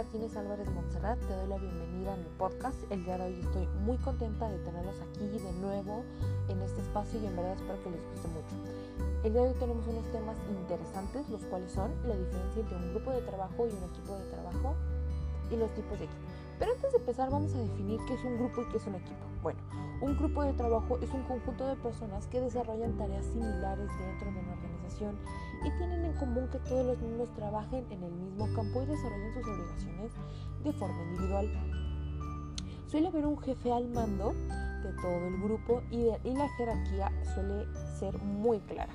Martínez Álvarez Montserrat, te doy la bienvenida a mi podcast. El día de hoy estoy muy contenta de tenerlos aquí de nuevo en este espacio y en verdad espero que les guste mucho. El día de hoy tenemos unos temas interesantes, los cuales son la diferencia entre un grupo de trabajo y un equipo de trabajo y los tipos de equipo. Pero antes de empezar vamos a definir qué es un grupo y qué es un equipo. Bueno, un grupo de trabajo es un conjunto de personas que desarrollan tareas similares dentro de una organización y tienen en común que todos los miembros trabajen en el mismo campo y desarrollen sus obligaciones de forma individual. Suele haber un jefe al mando de todo el grupo y, y la jerarquía suele ser muy clara.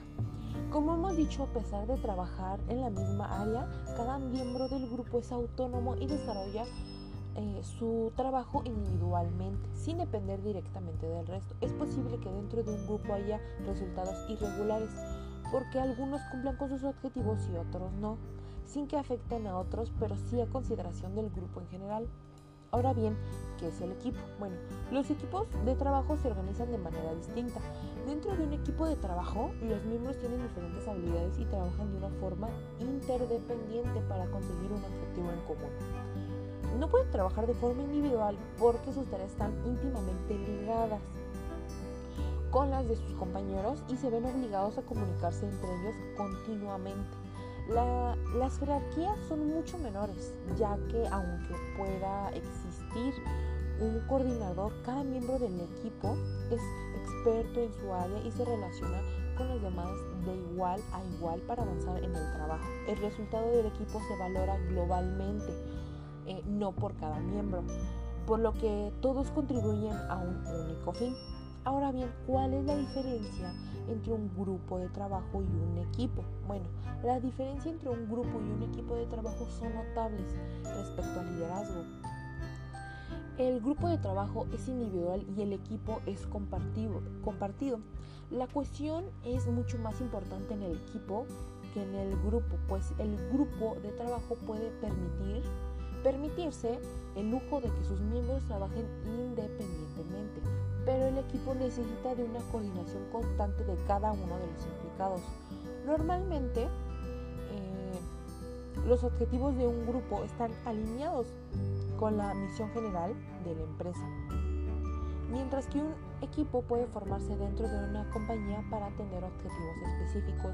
Como hemos dicho, a pesar de trabajar en la misma área, cada miembro del grupo es autónomo y desarrolla eh, su trabajo individualmente, sin depender directamente del resto. Es posible que dentro de un grupo haya resultados irregulares, porque algunos cumplan con sus objetivos y otros no, sin que afecten a otros, pero sí a consideración del grupo en general. Ahora bien, ¿qué es el equipo? Bueno, los equipos de trabajo se organizan de manera distinta. Dentro de un equipo de trabajo, los miembros tienen diferentes habilidades y trabajan de una forma interdependiente para conseguir un objetivo en común no pueden trabajar de forma individual porque sus tareas están íntimamente ligadas con las de sus compañeros y se ven obligados a comunicarse entre ellos continuamente. las jerarquías son mucho menores, ya que aunque pueda existir un coordinador, cada miembro del equipo es experto en su área y se relaciona con los demás de igual a igual para avanzar en el trabajo. El resultado del equipo se valora globalmente eh, no por cada miembro, por lo que todos contribuyen a un único fin. Ahora bien, ¿cuál es la diferencia entre un grupo de trabajo y un equipo? Bueno, la diferencia entre un grupo y un equipo de trabajo son notables respecto al liderazgo. El grupo de trabajo es individual y el equipo es compartido. compartido. La cuestión es mucho más importante en el equipo que en el grupo, pues el grupo de trabajo puede permitir permitirse el lujo de que sus miembros trabajen independientemente, pero el equipo necesita de una coordinación constante de cada uno de los implicados. Normalmente, eh, los objetivos de un grupo están alineados con la misión general de la empresa, mientras que un equipo puede formarse dentro de una compañía para tener objetivos específicos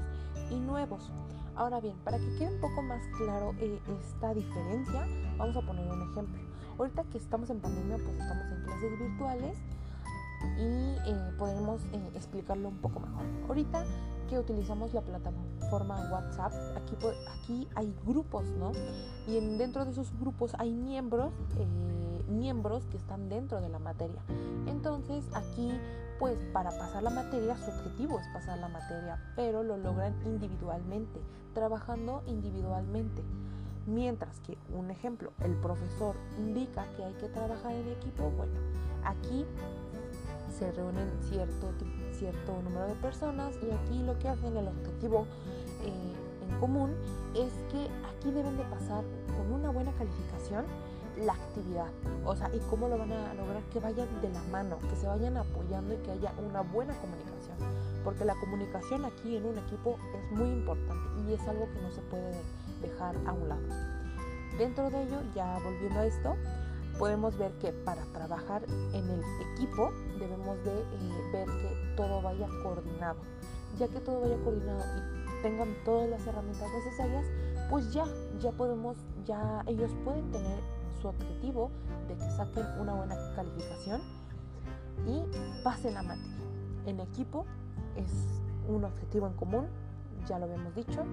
y nuevos. Ahora bien, para que quede un poco más claro eh, esta diferencia, vamos a poner un ejemplo. Ahorita que estamos en pandemia, pues estamos en clases virtuales y eh, podemos eh, explicarlo un poco mejor. Ahorita que utilizamos la plataforma WhatsApp, aquí, aquí hay grupos, ¿no? Y dentro de esos grupos hay miembros, miembros que están dentro de la materia. Entonces aquí pues para pasar la materia su objetivo es pasar la materia, pero lo logran individualmente, trabajando individualmente. Mientras que, un ejemplo, el profesor indica que hay que trabajar en equipo, bueno, aquí se reúnen cierto, cierto número de personas y aquí lo que hacen, el objetivo eh, en común es que aquí deben de pasar con una buena calificación la actividad. O sea, y cómo lo van a lograr que vayan de la mano, que se vayan apoyando y que haya una buena comunicación. Porque la comunicación aquí en un equipo es muy importante y es algo que no se puede dejar a un lado. Dentro de ello, ya volviendo a esto, podemos ver que para trabajar en el equipo debemos de eh, ver que todo vaya coordinado. Ya que todo vaya coordinado y tengan todas las herramientas necesarias, pues ya, ya podemos, ya ellos pueden tener su objetivo de que saquen una buena calificación y pasen la materia. En equipo es un objetivo en común, ya lo habíamos dicho,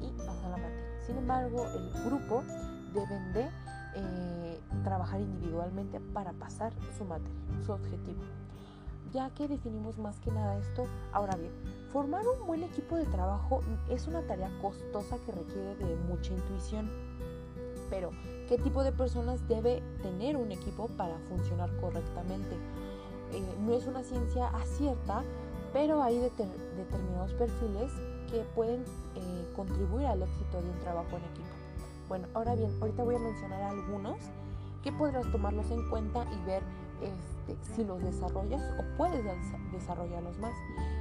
y pasan la materia. Sin embargo, el grupo deben de eh, trabajar individualmente para pasar su materia, su objetivo. Ya que definimos más que nada esto, ahora bien, formar un buen equipo de trabajo es una tarea costosa que requiere de mucha intuición pero ¿qué tipo de personas debe tener un equipo para funcionar correctamente? Eh, no es una ciencia acierta, pero hay determinados perfiles que pueden eh, contribuir al éxito de un trabajo en equipo. Bueno, ahora bien, ahorita voy a mencionar algunos que podrás tomarlos en cuenta y ver este, si los desarrollas o puedes desarrollarlos más.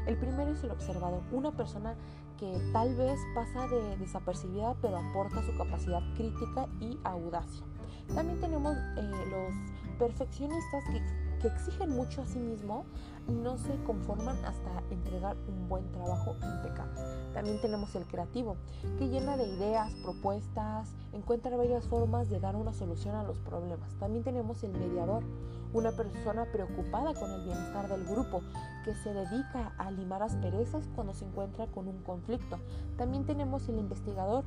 El primero es el observador, una persona que tal vez pasa de desapercibida pero aporta su capacidad crítica y audacia. También tenemos eh, los perfeccionistas que, que exigen mucho a sí mismo y no se conforman hasta entregar un buen trabajo impecable. También tenemos el creativo, que llena de ideas, propuestas, encuentra varias formas de dar una solución a los problemas. También tenemos el mediador, una persona preocupada con el bienestar del grupo, que se dedica a limar asperezas cuando se encuentra con un conflicto. También tenemos el investigador,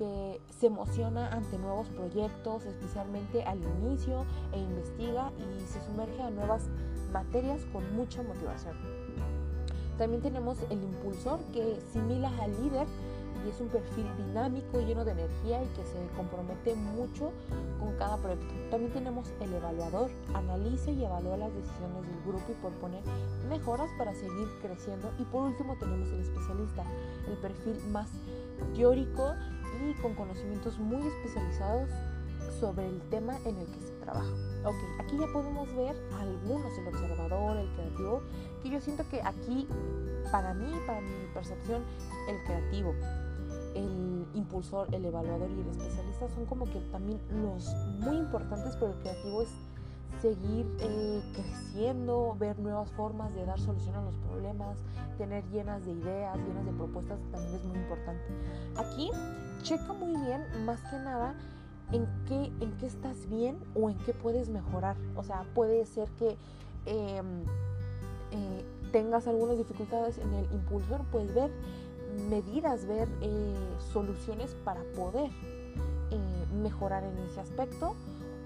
que se emociona ante nuevos proyectos, especialmente al inicio, e investiga y se sumerge a nuevas materias con mucha motivación. También tenemos el impulsor que simila al líder y es un perfil dinámico, lleno de energía y que se compromete mucho con cada proyecto. También tenemos el evaluador, analiza y evalúa las decisiones del grupo y propone mejoras para seguir creciendo. Y por último tenemos el especialista, el perfil más teórico y con conocimientos muy especializados sobre el tema en el que se trabaja. Ok, aquí ya podemos ver algunos, el observador, el creativo, que yo siento que aquí, para mí, para mi percepción, el creativo, el impulsor, el evaluador y el especialista son como que también los muy importantes, pero el creativo es seguir eh, creciendo, ver nuevas formas de dar solución a los problemas, tener llenas de ideas, llenas de propuestas, también es muy importante. Aquí checa muy bien, más que nada, en qué, en qué estás bien o en qué puedes mejorar. O sea, puede ser que em, eh, tengas algunas dificultades en el impulsor, puedes ver medidas, ver eh, soluciones para poder eh, mejorar en ese aspecto.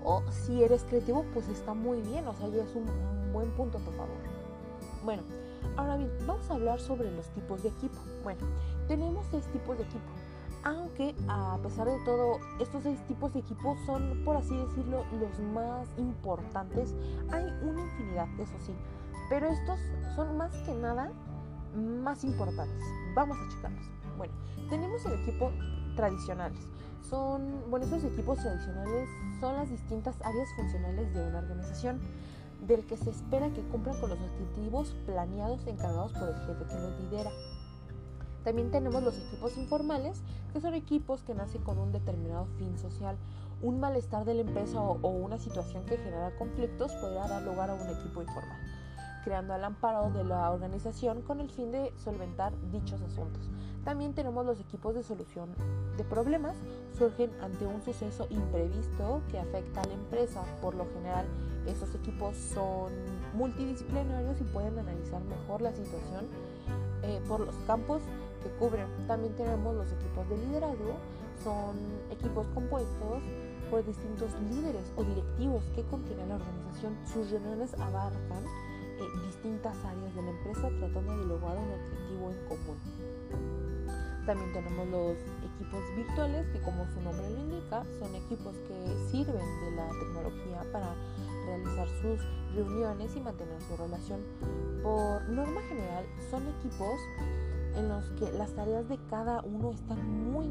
O si eres creativo, pues está muy bien, o sea, ya es un, un buen punto a tu favor. Bueno, ahora bien, vamos a hablar sobre los tipos de equipo. Bueno, tenemos seis tipos de equipo aunque a pesar de todo estos seis tipos de equipos son, por así decirlo, los más importantes. Hay una infinidad, eso sí, pero estos son más que nada más importantes. Vamos a checarlos. Bueno, tenemos el equipo tradicionales. Son, bueno, estos equipos tradicionales son las distintas áreas funcionales de una organización del que se espera que cumplan con los objetivos planeados encargados por el jefe que los lidera. También tenemos los equipos informales, que son equipos que nacen con un determinado fin social. Un malestar de la empresa o, una situación que genera conflictos podría dar lugar a un equipo informal, creando al amparo de la organización con el fin de solventar dichos asuntos. También tenemos los equipos de solución de problemas, surgen ante un suceso imprevisto que afecta a la empresa. Por lo general, esos equipos son multidisciplinarios y pueden analizar mejor la situación eh, por los campos que cubren. También tenemos los equipos de liderazgo, son equipos compuestos por distintos líderes o directivos que contienen la organización. Sus reuniones abarcan eh, distintas áreas de la empresa tratando de lograr un objetivo en común. También tenemos los equipos virtuales que como su nombre lo indica son equipos que sirven de la tecnología para realizar sus reuniones y mantener su relación. Por norma general son equipos en los que las tareas de cada uno están muy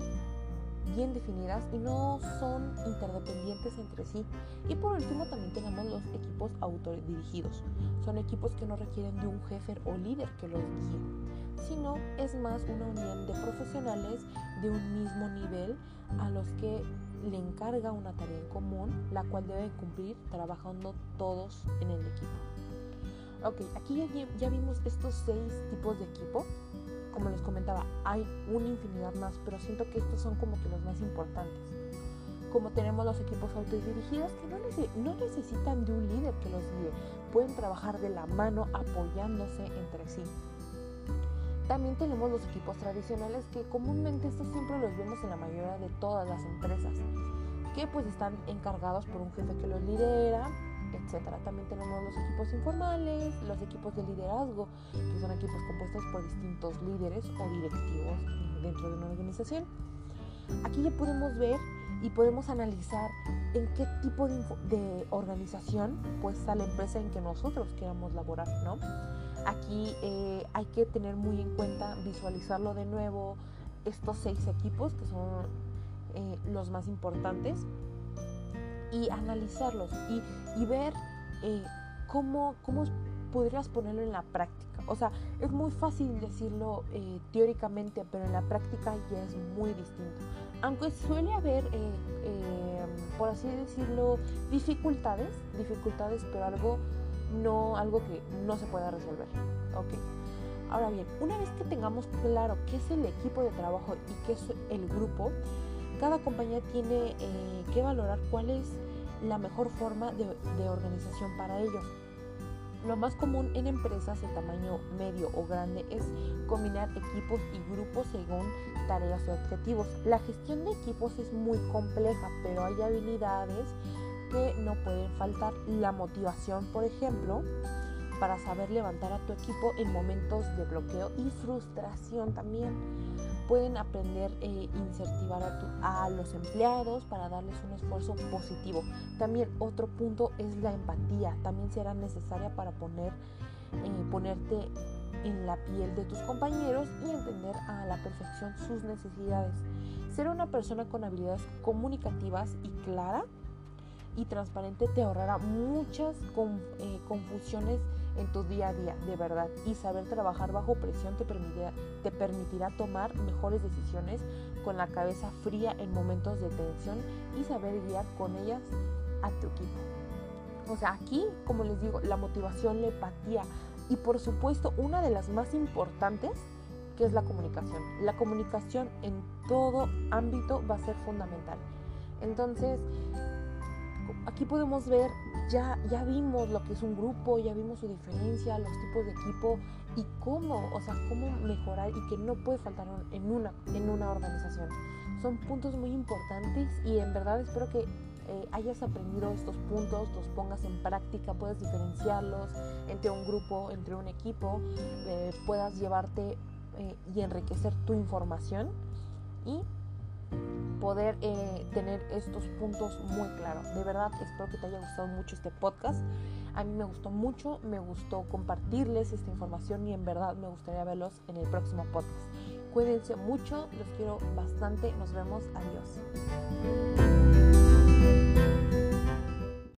bien definidas y no son interdependientes entre sí. Y por último también tenemos los equipos autodirigidos. Son equipos que no requieren de un jefe o líder que los guíe, sino es más una unión de profesionales de un mismo nivel a los que le encarga una tarea en común, la cual deben cumplir trabajando todos en el equipo. Ok, aquí ya, ya vimos estos seis tipos de equipo como les comentaba, hay una infinidad más, pero siento que estos son como que los más importantes. Como tenemos los equipos autodirigidos que no, necesitan de un líder que los guíe, pueden trabajar de la mano apoyándose entre sí. También tenemos los equipos tradicionales que comúnmente estos siempre los vemos en la mayoría de todas las empresas, que pues están encargados por un jefe que los lidera, etcétera. También tenemos los equipos informales, los equipos de liderazgo, que son equipos compuestos por distintos líderes o directivos dentro de una organización. Aquí ya podemos ver y podemos analizar en qué tipo de, organización pues está la empresa en que nosotros queramos laborar, ¿no? Aquí eh, hay que tener muy en cuenta visualizarlo de nuevo estos seis equipos que son eh, los más importantes y analizarlos y, ver eh, cómo, cómo podrías ponerlo en la práctica. O sea, es muy fácil decirlo eh, teóricamente, pero en la práctica ya es muy distinto. Aunque suele haber, eh, eh, por así decirlo, dificultades, dificultades, pero algo no algo que no se pueda resolver. Ok. Ahora bien, una vez que tengamos claro qué es el equipo de trabajo y qué es el grupo, cada compañía tiene que valorar cuál es la mejor forma de organización para ellos. Lo más común en empresas de tamaño medio o grande es combinar equipos y grupos según tareas y objetivos. La gestión de equipos es muy compleja, pero hay habilidades que no pueden faltar. La motivación, por ejemplo, para saber levantar a tu equipo en momentos de bloqueo y frustración también pueden aprender e incentivar a, a, los empleados para darles un esfuerzo positivo. También otro punto es la empatía. También será necesaria para poner, eh, ponerte en la piel de tus compañeros y entender a la perfección sus necesidades. Ser una persona con habilidades comunicativas y clara y transparente te ahorrará muchas eh, confusiones en tu día a día, de verdad. Y saber trabajar bajo presión te permitirá, tomar mejores decisiones con la cabeza fría en momentos de tensión y saber guiar con ellas a tu equipo. O sea, aquí, como les digo, la motivación, la empatía y por supuesto una de las más importantes, que es la comunicación. La comunicación en todo ámbito va a ser fundamental. Entonces, aquí podemos ver, ya, ya vimos lo que es un grupo, ya vimos su diferencia, los tipos de equipo y cómo, o sea, cómo mejorar y que no puede faltar en una, en una organización. Son puntos muy importantes y en verdad espero que eh, hayas aprendido estos puntos, los pongas en práctica, puedas diferenciarlos entre un grupo, entre un equipo, eh, puedas llevarte eh, y enriquecer tu información y poder eh, tener estos puntos muy claros. De verdad, espero que te haya gustado mucho este podcast. A mí me gustó mucho, me gustó compartirles esta información y en verdad me gustaría verlos en el próximo podcast. Cuídense mucho, los quiero bastante, nos vemos, adiós.